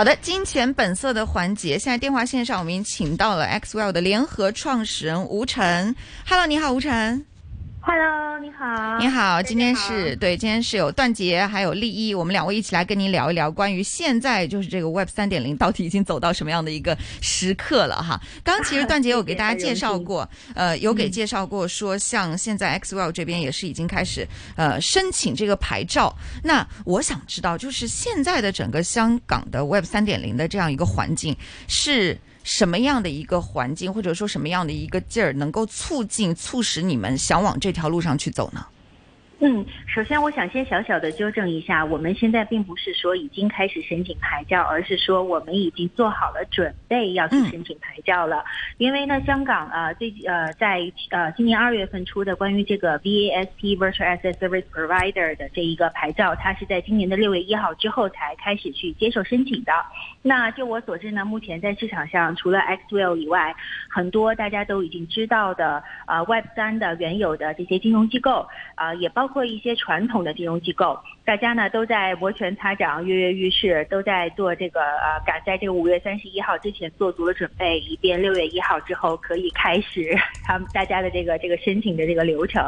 好的，金钱本色的环节，现在电话线上我们已经请到了 XWell 的联合创始人吴晨。Hello，你好，吴晨。Hello，你好。你好，今天是对，今天是有段杰还有立一，我们两位一起来跟您聊一聊关于现在就是这个 Web 三点零到底已经走到什么样的一个时刻了哈。刚 刚其实段杰有给大家介绍过，呃，有给介绍过说，像现在 XWell 这边也是已经开始呃申请这个牌照。那我想知道，就是现在的整个香港的 Web 三点零的这样一个环境是。什么样的一个环境，或者说什么样的一个劲儿，能够促进、促使你们想往这条路上去走呢？嗯，首先我想先小小的纠正一下，我们现在并不是说已经开始申请牌照，而是说我们已经做好了准备要去申请牌照了。因为呢，香港啊，最呃在呃今年二月份出的关于这个 VASP Virtual Asset Service Provider 的这一个牌照，它是在今年的六月一号之后才开始去接受申请的。那就我所知呢，目前在市场上除了 XWell 以外，很多大家都已经知道的啊 Web 三的原有的这些金融机构啊，也包括一些传统的金融机构，大家呢都在摩拳擦掌、跃跃欲试，都在做这个呃，赶在这个五月三十一号之前做足了准备，以便六月一号之后可以开始 他们大家的这个这个申请的这个流程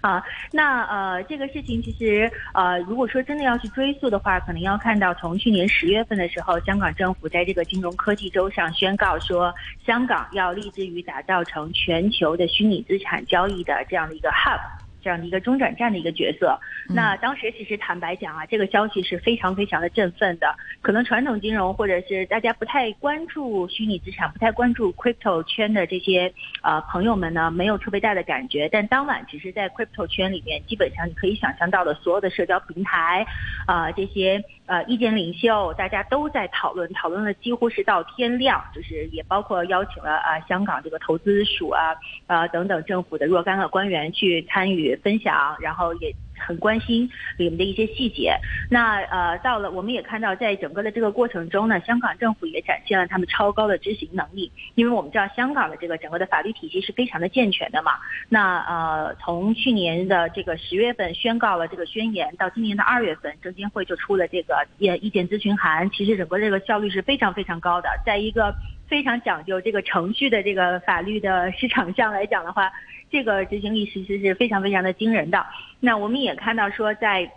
啊。那呃，这个事情其实呃，如果说真的要去追溯的话，可能要看到从去年十月份的时候，香港政府在这个金融科技周上宣告说，香港要立志于打造成全球的虚拟资产交易的这样的一个 hub。这样的一个中转站的一个角色，那当时其实坦白讲啊，这个消息是非常非常的振奋的。可能传统金融或者是大家不太关注虚拟资产、不太关注 crypto 圈的这些呃朋友们呢，没有特别大的感觉。但当晚其实，在 crypto 圈里面，基本上你可以想象到的所有的社交平台，啊、这些呃意见领袖，大家都在讨论，讨论了几乎是到天亮，就是也包括邀请了啊、香港这个投资署啊呃等等政府的若干个官员去参与分享，然后也。很关心里面的一些细节。那呃，到了我们也看到，在整个的这个过程中呢，香港政府也展现了他们超高的执行能力。因为我们知道香港的这个整个的法律体系是非常的健全的嘛。那呃，从去年的这个十月份宣告了这个宣言，到今年的二月份，证监会就出了这个意意见咨询函。其实整个这个效率是非常非常高的，在一个非常讲究这个程序的这个法律的市场上来讲的话。这个执行力其实是非常非常的惊人的。那我们也看到说，在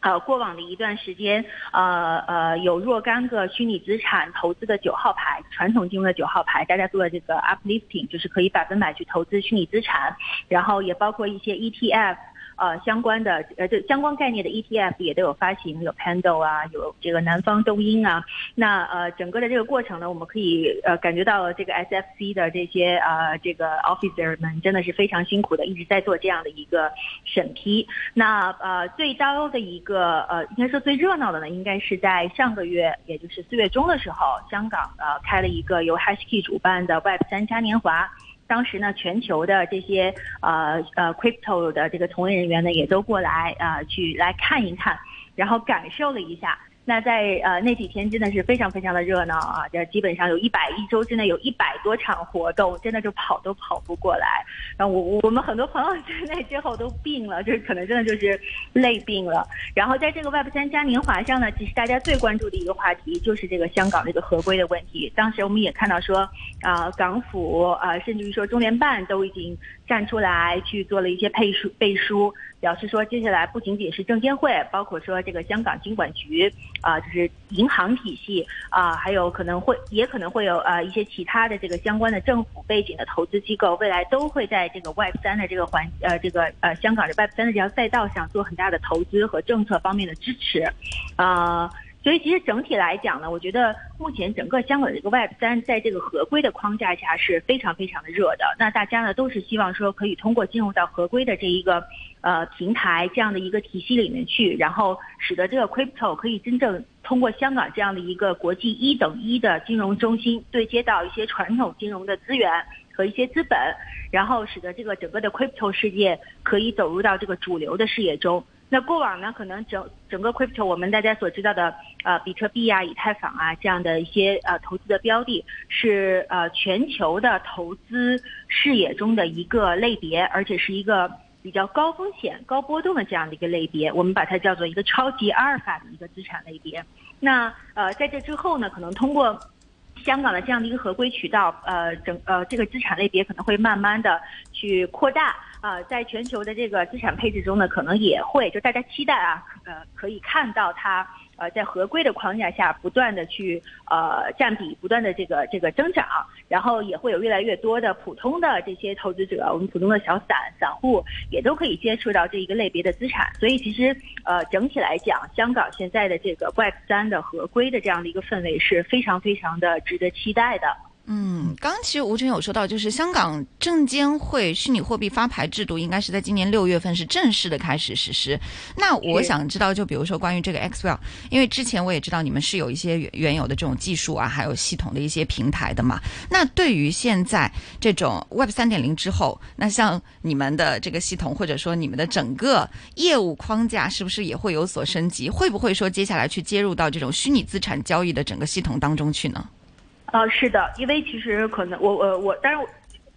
呃过往的一段时间，呃呃有若干个虚拟资产投资的九号牌，传统金融的九号牌，大家做了这个 uplifting，就是可以百分百去投资虚拟资产，然后也包括一些 ETF。呃，相关的呃，这相关概念的 ETF 也都有发行，有 Pando 啊，有这个南方东英啊。那呃，整个的这个过程呢，我们可以呃感觉到这个 SFC 的这些呃这个 officer 们真的是非常辛苦的，一直在做这样的一个审批。那呃，最高的一个呃，应该说最热闹的呢，应该是在上个月，也就是四月中的时候，香港呃开了一个由 HashKey 主办的 Web 三嘉年华。当时呢，全球的这些呃呃 crypto 的这个从业人员呢，也都过来啊、呃、去来看一看，然后感受了一下。那在呃那几天真的是非常非常的热闹啊！这基本上有一百一周之内有一百多场活动，真的就跑都跑不过来。然后我我们很多朋友在那之后都病了，就是可能真的就是累病了。然后在这个 Web 三嘉年华上呢，其实大家最关注的一个话题就是这个香港这个合规的问题。当时我们也看到说啊、呃，港府啊、呃，甚至于说中联办都已经站出来去做了一些背书背书。表示说，接下来不仅仅是证监会，包括说这个香港金管局啊、就是银行体系啊、还有可能会也可能会有呃一些其他的这个相关的政府背景的投资机构，未来都会在这个 Web 三的这个环呃这个呃香港的 Web 三的这条赛道上做很大的投资和政策方面的支持，啊、所以其实整体来讲呢，我觉得目前整个香港的这个 Web 三在这个合规的框架下是非常非常的热的。那大家呢都是希望说可以通过进入到合规的这一个呃平台这样的一个体系里面去，然后使得这个 crypto 可以真正通过香港这样的一个国际一等一的金融中心对接到一些传统金融的资源和一些资本，然后使得这个整个的 crypto 世界可以走入到这个主流的视野中。那过往呢，可能整整个 crypto 我们大家所知道的，呃，比特币啊、以太坊啊这样的一些呃投资的标的，是呃全球的投资视野中的一个类别，而且是一个比较高风险、高波动的这样的一个类别，我们把它叫做一个超级阿尔法的一个资产类别。那呃，在这之后呢，可能通过香港的这样的一个合规渠道，呃，整呃这个资产类别可能会慢慢的去扩大啊，在全球的这个资产配置中呢，可能也会就大家期待啊，呃，可以看到它。呃，在合规的框架下，不断的去呃占比，不断的这个这个增长，然后也会有越来越多的普通的这些投资者，我们普通的小散散户也都可以接触到这一个类别的资产。所以其实呃整体来讲，香港现在的这个 Web 三的合规的这样的一个氛围是非常非常的值得期待的。嗯，刚刚其实吴晨有说到，就是香港证监会虚拟货币发牌制度应该是在今年六月份是正式的开始实施。那我想知道，就比如说关于这个 XWell，因为之前我也知道你们是有一些原原有的这种技术啊，还有系统的一些平台的嘛。那对于现在这种 Web 三点零之后，那像你们的这个系统或者说你们的整个业务框架，是不是也会有所升级？会不会说接下来去接入到这种虚拟资产交易的整个系统当中去呢？呃，是的，因为其实可能我我我，但是。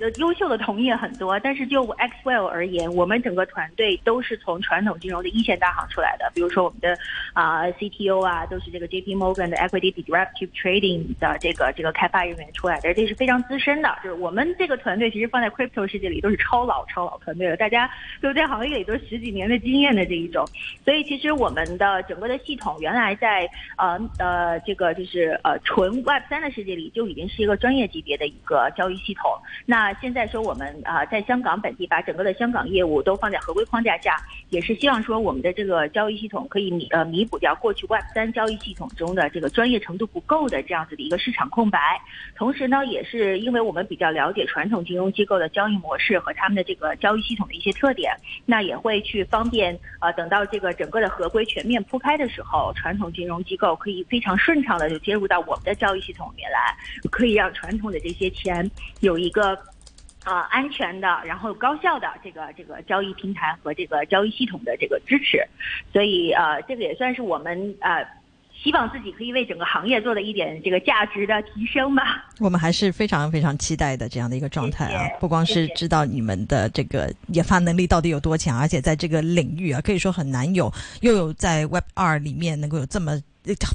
呃，优秀的同业很多，但是就 XWell 而言，我们整个团队都是从传统金融的一线大行出来的。比如说我们的啊 CTO 啊，都是这个 JP Morgan 的 Equity Derivative Trading 的这个这个开发人员出来的，这是非常资深的。就是我们这个团队其实放在 Crypto 世界里都是超老超老团队了，大家都在行业里都十几年的经验的这一种。所以其实我们的整个的系统原来在呃呃这个就是呃纯 Web 三的世界里就已经是一个专业级别的一个交易系统。那现在说我们啊，在香港本地把整个的香港业务都放在合规框架下，也是希望说我们的这个交易系统可以弥呃弥补掉过去 Web 三交易系统中的这个专业程度不够的这样子的一个市场空白。同时呢，也是因为我们比较了解传统金融机构的交易模式和他们的这个交易系统的一些特点，那也会去方便呃等到这个整个的合规全面铺开的时候，传统金融机构可以非常顺畅的就接入到我们的交易系统里面来，可以让传统的这些钱有一个。啊，安全的，然后高效的这个这个交易平台和这个交易系统的这个支持，所以呃，这个也算是我们呃希望自己可以为整个行业做的一点这个价值的提升吧。我们还是非常非常期待的这样的一个状态啊！不光是知道你们的这个研发能力到底有多强，而且在这个领域啊，可以说很难有又有在 Web 二里面能够有这么。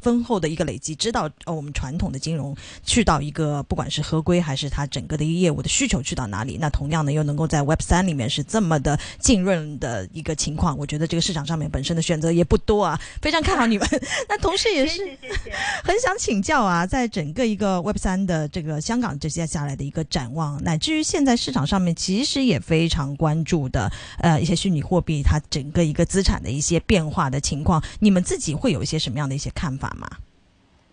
丰厚的一个累积，知道呃我们传统的金融去到一个不管是合规还是它整个的一个业务的需求去到哪里，那同样呢又能够在 Web 三里面是这么的浸润的一个情况，我觉得这个市场上面本身的选择也不多啊，非常看好你们。那同时也是 很想请教啊，在整个一个 Web 三的这个香港这些下来的一个展望，乃至于现在市场上面其实也非常关注的呃一些虚拟货币它整个一个资产的一些变化的情况，你们自己会有一些什么样的一些？看看法吗？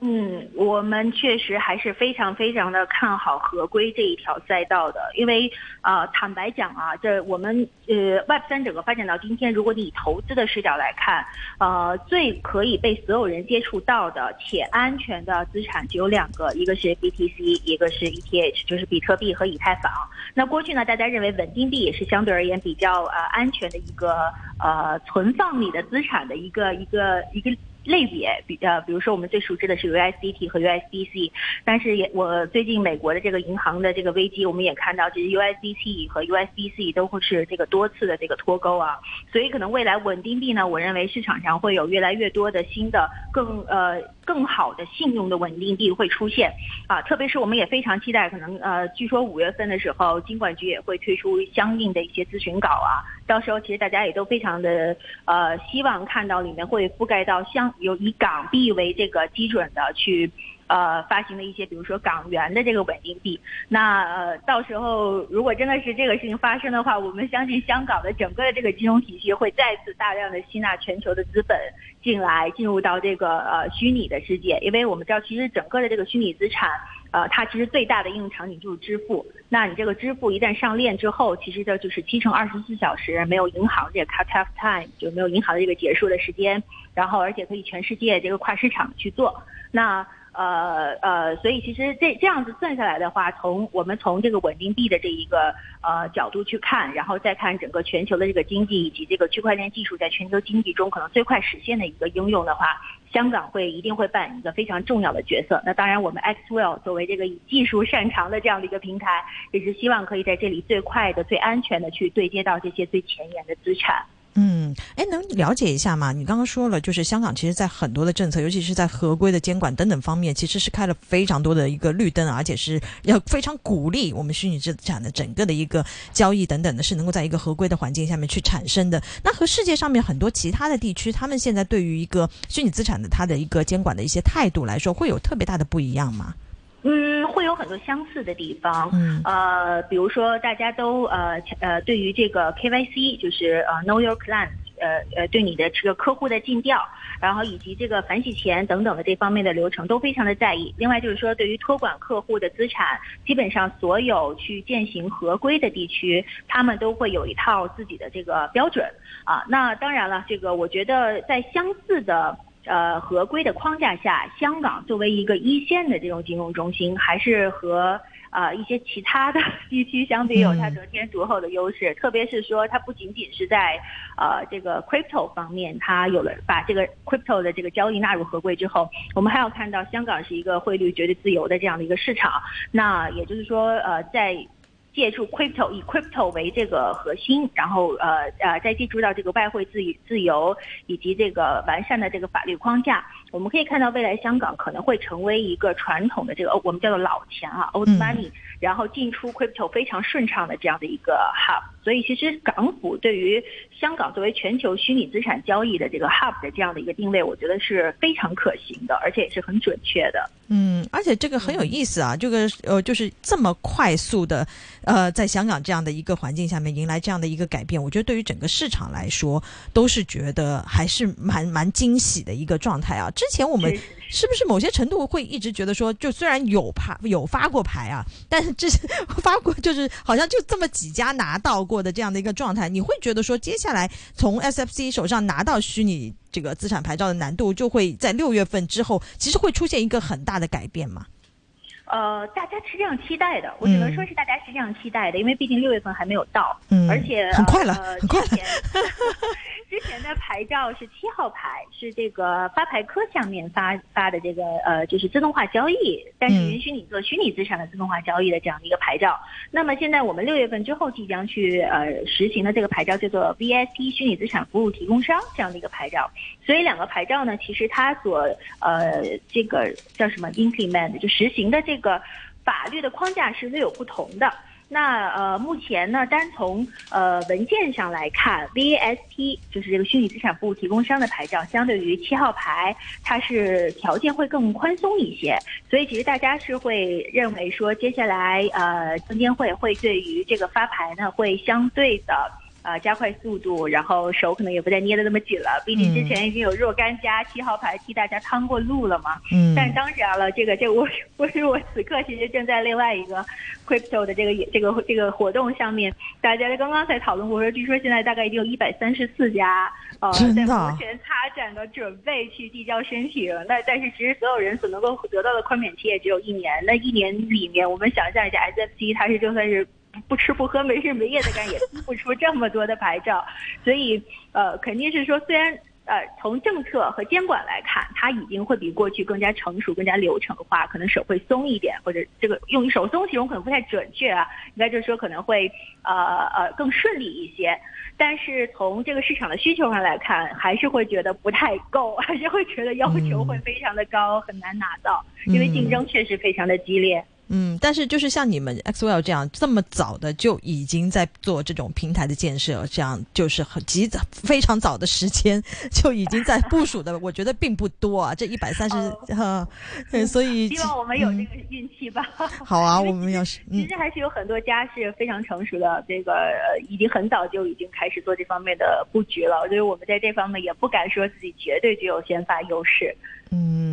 嗯，我们确实还是非常非常的看好合规这一条赛道的，因为啊，坦白讲啊，这我们呃 Web 三整个发展到今天，如果你以投资的视角来看，呃，最可以被所有人接触到的且安全的资产只有两个，一个是 BTC，一个是 ETH，就是比特币和以太坊。那过去呢，大家认为稳定币也是相对而言比较呃安全的一个呃存放你的资产的一个一个一个。类别比呃，比如说我们最熟知的是 USDT 和 USDC，但是也我最近美国的这个银行的这个危机，我们也看到，其实 USDT 和 USDC 都会是这个多次的这个脱钩啊，所以可能未来稳定币呢，我认为市场上会有越来越多的新的更呃更好的信用的稳定币会出现啊，特别是我们也非常期待，可能呃据说五月份的时候，金管局也会推出相应的一些咨询稿啊，到时候其实大家也都非常的呃希望看到里面会覆盖到相。有以港币为这个基准的去，呃，发行的一些，比如说港元的这个稳定币。那呃，到时候如果真的是这个事情发生的话，我们相信香港的整个的这个金融体系会再次大量的吸纳全球的资本进来，进入到这个呃虚拟的世界。因为我们知道，其实整个的这个虚拟资产。呃，它其实最大的应用场景就是支付。那你这个支付一旦上链之后，其实这就是七乘二十四小时没有银行这个 cut off time，就没有银行的这个结束的时间。然后，而且可以全世界这个跨市场去做。那呃呃，所以其实这这样子算下来的话，从我们从这个稳定币的这一个呃角度去看，然后再看整个全球的这个经济以及这个区块链技术在全球经济中可能最快实现的一个应用的话。香港会一定会扮演一个非常重要的角色。那当然，我们 XWell 作为这个以技术擅长的这样的一个平台，也是希望可以在这里最快的、最安全的去对接到这些最前沿的资产。嗯，哎，能了解一下吗？你刚刚说了，就是香港其实，在很多的政策，尤其是在合规的监管等等方面，其实是开了非常多的一个绿灯，而且是要非常鼓励我们虚拟资产的整个的一个交易等等的，是能够在一个合规的环境下面去产生的。那和世界上面很多其他的地区，他们现在对于一个虚拟资产的它的一个监管的一些态度来说，会有特别大的不一样吗？嗯，会有很多相似的地方。嗯，呃，比如说大家都呃呃，对于这个 KYC，就是呃 Know Your Client，呃呃，对你的这个客户的尽调，然后以及这个反洗钱等等的这方面的流程都非常的在意。另外就是说，对于托管客户的资产，基本上所有去践行合规的地区，他们都会有一套自己的这个标准啊。那当然了，这个我觉得在相似的。呃，合规的框架下，香港作为一个一线的这种金融中心，还是和呃一些其他的 地区相比有它得天独厚的优势。特别是说，它不仅仅是在呃这个 crypto 方面，它有了把这个 crypto 的这个交易纳入合规之后，我们还要看到香港是一个汇率绝对自由的这样的一个市场。那也就是说，呃，在借助 crypto 以 crypto 为这个核心，然后呃呃再借助到这个外汇自自由以及这个完善的这个法律框架，我们可以看到未来香港可能会成为一个传统的这个我们叫做老钱啊 old money，然后进出 crypto 非常顺畅的这样的一个 hub。所以其实港府对于香港作为全球虚拟资产交易的这个 hub 的这样的一个定位，我觉得是非常可行的，而且也是很准确的。嗯，而且这个很有意思啊，这个呃就是这么快速的。呃，在香港这样的一个环境下面迎来这样的一个改变，我觉得对于整个市场来说，都是觉得还是蛮蛮惊喜的一个状态啊。之前我们是不是某些程度会一直觉得说，就虽然有牌有发过牌啊，但是之前发过就是好像就这么几家拿到过的这样的一个状态，你会觉得说，接下来从 SFC 手上拿到虚拟这个资产牌照的难度，就会在六月份之后，其实会出现一个很大的改变吗？呃，大家是这样期待的，我只能说是大家是这样期待的，因为毕竟六月份还没有到，嗯，而且很快了，很快。之前的牌照是七号牌，是这个发牌科下面发发的这个呃，就是自动化交易，但是允许你做虚拟资产的自动化交易的这样的一个牌照。那么现在我们六月份之后即将去呃实行的这个牌照叫做 VST 虚拟资产服务提供商这样的一个牌照。所以两个牌照呢，其实它所呃这个叫什么 implement 就实行的这个法律的框架是略有不同的。那呃，目前呢，单从呃文件上来看，VAST 就是这个虚拟资产服务提供商的牌照，相对于七号牌，它是条件会更宽松一些。所以其实大家是会认为说，接下来呃证监会会对于这个发牌呢，会相对的。呃，加快速度，然后手可能也不再捏得那么紧了。毕竟之前已经有若干家七号牌替大家趟过路了嘛。嗯。但当然了，这个这我我是我此刻其实正在另外一个 crypto 的这个这个这个活动上面，大家刚刚才讨论过，说据说现在大概已经有一百三十四家呃在摩拳擦掌的准备去递交申请。那但是其实所有人所能够得到的宽免期也只有一年。那一年里面，我们想象一下，SFC 它是就算是。不吃不喝没日没夜的干也不出这么多的牌照，所以呃肯定是说虽然呃从政策和监管来看，它已经会比过去更加成熟、更加流程化，可能手会松一点，或者这个用手松形容可能不太准确啊，应该就是说可能会呃呃更顺利一些。但是从这个市场的需求上来看，还是会觉得不太够，还是会觉得要求会非常的高，很难拿到，因为竞争确实非常的激烈。嗯，但是就是像你们 XWell 这样这么早的就已经在做这种平台的建设，这样就是很极早非常早的时间就已经在部署的，我觉得并不多啊。这一百三十哈，对，所以希望我们有这个运气吧。好啊，我们要是 其实还是有很多家是非常成熟的，这个已经很早就已经开始做这方面的布局了。所以我们在这方面也不敢说自己绝对具有先发优势。嗯，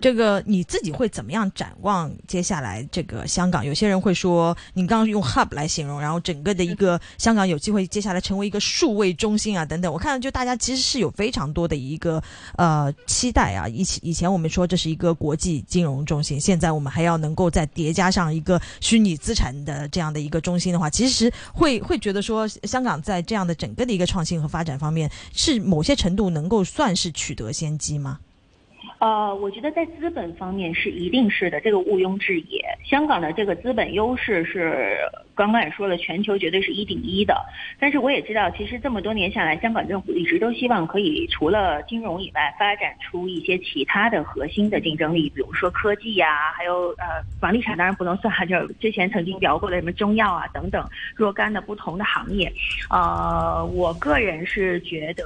这个你自己会怎么样展望接下来这个香港？有些人会说，你刚刚用 hub 来形容，然后整个的一个香港有机会接下来成为一个数位中心啊，等等。我看到就大家其实是有非常多的一个呃期待啊。以以前我们说这是一个国际金融中心，现在我们还要能够再叠加上一个虚拟资产的这样的一个中心的话，其实会会觉得说，香港在这样的整个的一个创新和发展方面，是某些程度能够算是取得先机吗？呃，我觉得在资本方面是一定是的，这个毋庸置疑。香港的这个资本优势是刚刚也说了，全球绝对是一顶一的。但是我也知道，其实这么多年下来，香港政府一直都希望可以除了金融以外，发展出一些其他的核心的竞争力，比如说科技呀，还有呃房地产当然不能算，就之前曾经聊过的什么中药啊等等若干的不同的行业。呃，我个人是觉得。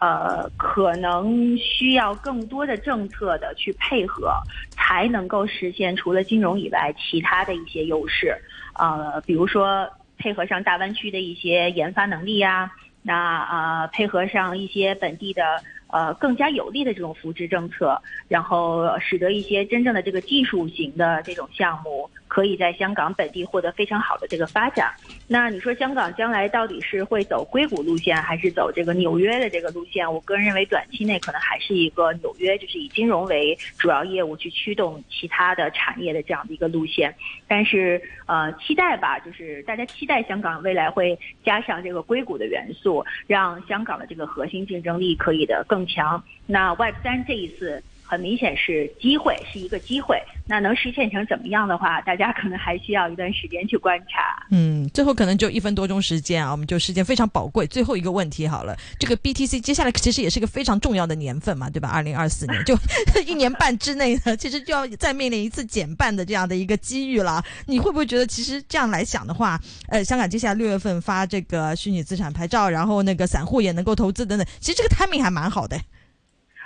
呃，可能需要更多的政策的去配合，才能够实现除了金融以外其他的一些优势。呃，比如说配合上大湾区的一些研发能力呀，那啊配合上一些本地的呃更加有利的这种扶持政策，然后使得一些真正的这个技术型的这种项目。可以在香港本地获得非常好的这个发展。那你说香港将来到底是会走硅谷路线，还是走这个纽约的这个路线？我个人认为，短期内可能还是一个纽约，就是以金融为主要业务去驱动其他的产业的这样的一个路线。但是，呃，期待吧，就是大家期待香港未来会加上这个硅谷的元素，让香港的这个核心竞争力可以的更强。那 Web 三这一次。很明显是机会，是一个机会。那能实现成怎么样的话，大家可能还需要一段时间去观察。嗯，最后可能就一分多钟时间啊，我们就时间非常宝贵。最后一个问题好了，这个 BTC 接下来其实也是个非常重要的年份嘛，对吧？二零二四年就 一年半之内呢，其实就要再面临一次减半的这样的一个机遇了。你会不会觉得，其实这样来想的话，呃，香港接下来六月份发这个虚拟资产牌照，然后那个散户也能够投资等等，其实这个 timing 还蛮好的。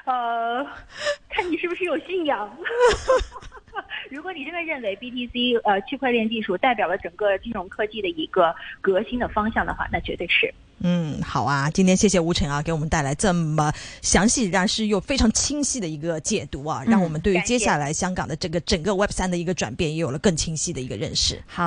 呃，看你是不是有信仰。如果你真的认为 BTC 呃区块链技术代表了整个金融科技的一个革新的方向的话，那绝对是。嗯，好啊，今天谢谢吴晨啊，给我们带来这么详细但是又非常清晰的一个解读啊，让我们对于接下来香港的这个整个 Web 三的一个转变也有了更清晰的一个认识。好。